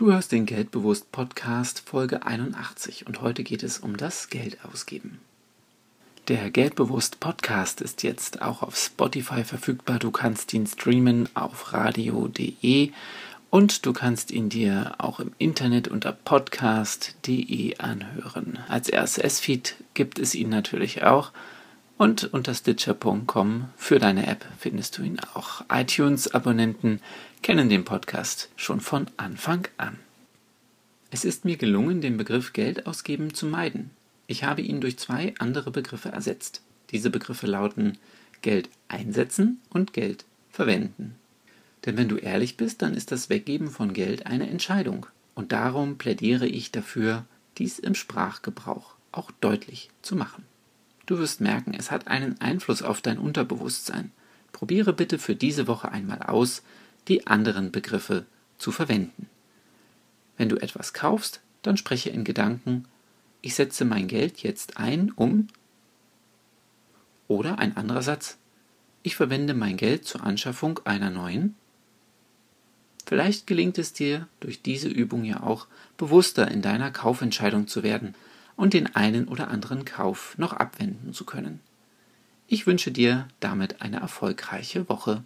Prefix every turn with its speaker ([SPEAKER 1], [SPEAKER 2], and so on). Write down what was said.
[SPEAKER 1] Du hörst den Geldbewusst Podcast Folge 81 und heute geht es um das Geld ausgeben. Der Geldbewusst Podcast ist jetzt auch auf Spotify verfügbar. Du kannst ihn streamen auf radio.de und du kannst ihn dir auch im Internet unter podcast.de anhören. Als RSS-Feed gibt es ihn natürlich auch und unter stitcher.com für deine App findest du ihn auch. iTunes-Abonnenten kennen den Podcast schon von Anfang an. Es ist mir gelungen, den Begriff Geld ausgeben zu meiden. Ich habe ihn durch zwei andere Begriffe ersetzt. Diese Begriffe lauten Geld einsetzen und Geld verwenden. Denn wenn du ehrlich bist, dann ist das Weggeben von Geld eine Entscheidung. Und darum plädiere ich dafür, dies im Sprachgebrauch auch deutlich zu machen. Du wirst merken, es hat einen Einfluss auf dein Unterbewusstsein. Probiere bitte für diese Woche einmal aus, die anderen Begriffe zu verwenden. Wenn du etwas kaufst, dann spreche in Gedanken, ich setze mein Geld jetzt ein, um oder ein anderer Satz, ich verwende mein Geld zur Anschaffung einer neuen. Vielleicht gelingt es dir durch diese Übung ja auch bewusster in deiner Kaufentscheidung zu werden und den einen oder anderen Kauf noch abwenden zu können. Ich wünsche dir damit eine erfolgreiche Woche.